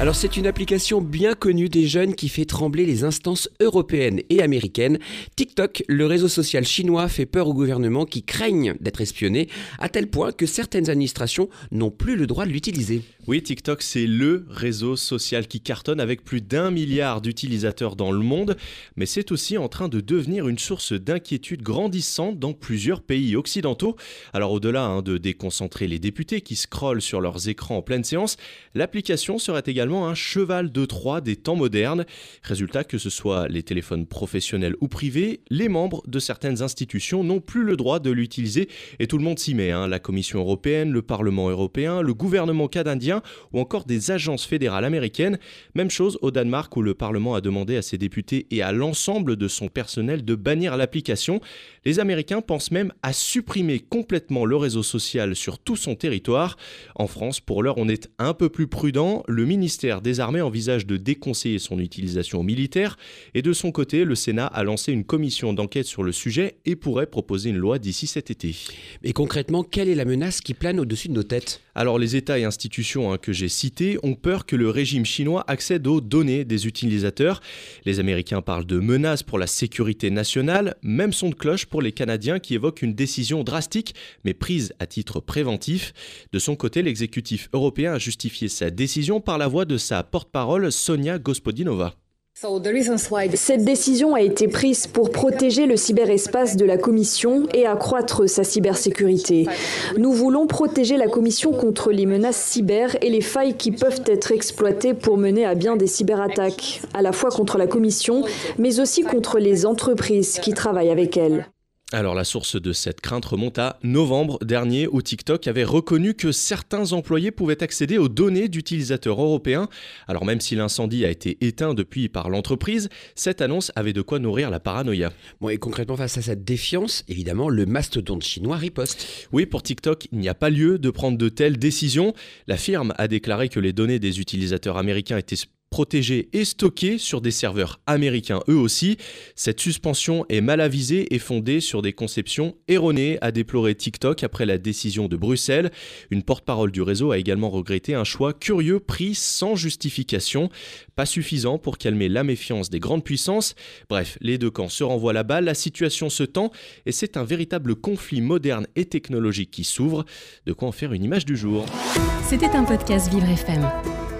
Alors c'est une application bien connue des jeunes qui fait trembler les instances européennes et américaines. TikTok, le réseau social chinois, fait peur au gouvernement qui craignent d'être espionnés, à tel point que certaines administrations n'ont plus le droit de l'utiliser. Oui, TikTok, c'est le réseau social qui cartonne avec plus d'un milliard d'utilisateurs dans le monde, mais c'est aussi en train de devenir une source d'inquiétude grandissante dans plusieurs pays occidentaux. Alors au-delà hein, de déconcentrer les députés qui scrollent sur leurs écrans en pleine séance, l'application serait également un cheval de Troie des temps modernes. Résultat, que ce soit les téléphones professionnels ou privés, les membres de certaines institutions n'ont plus le droit de l'utiliser et tout le monde s'y met. Hein. La Commission européenne, le Parlement européen, le gouvernement canadien ou encore des agences fédérales américaines. Même chose au Danemark où le Parlement a demandé à ses députés et à l'ensemble de son personnel de bannir l'application. Les Américains pensent même à supprimer complètement le réseau social sur tout son territoire. En France, pour l'heure, on est un peu plus prudent. Le ministère ministère des Armées envisage de déconseiller son utilisation militaire et de son côté, le Sénat a lancé une commission d'enquête sur le sujet et pourrait proposer une loi d'ici cet été. Mais concrètement, quelle est la menace qui plane au-dessus de nos têtes? Alors les États et institutions hein, que j'ai cités ont peur que le régime chinois accède aux données des utilisateurs. Les Américains parlent de menaces pour la sécurité nationale, même son de cloche pour les Canadiens qui évoquent une décision drastique mais prise à titre préventif. De son côté, l'exécutif européen a justifié sa décision par la voix de sa porte-parole Sonia Gospodinova. Cette décision a été prise pour protéger le cyberespace de la Commission et accroître sa cybersécurité. Nous voulons protéger la Commission contre les menaces cyber et les failles qui peuvent être exploitées pour mener à bien des cyberattaques, à la fois contre la Commission, mais aussi contre les entreprises qui travaillent avec elle. Alors la source de cette crainte remonte à novembre dernier où TikTok avait reconnu que certains employés pouvaient accéder aux données d'utilisateurs européens. Alors même si l'incendie a été éteint depuis par l'entreprise, cette annonce avait de quoi nourrir la paranoïa. Bon et concrètement face à cette défiance, évidemment, le mastodonte chinois riposte. Oui, pour TikTok, il n'y a pas lieu de prendre de telles décisions. La firme a déclaré que les données des utilisateurs américains étaient protégés et stockés sur des serveurs américains eux aussi. Cette suspension est mal avisée et fondée sur des conceptions erronées, a déploré TikTok après la décision de Bruxelles. Une porte-parole du réseau a également regretté un choix curieux pris sans justification, pas suffisant pour calmer la méfiance des grandes puissances. Bref, les deux camps se renvoient la balle, la situation se tend et c'est un véritable conflit moderne et technologique qui s'ouvre. De quoi en faire une image du jour. C'était un podcast Vivre FM.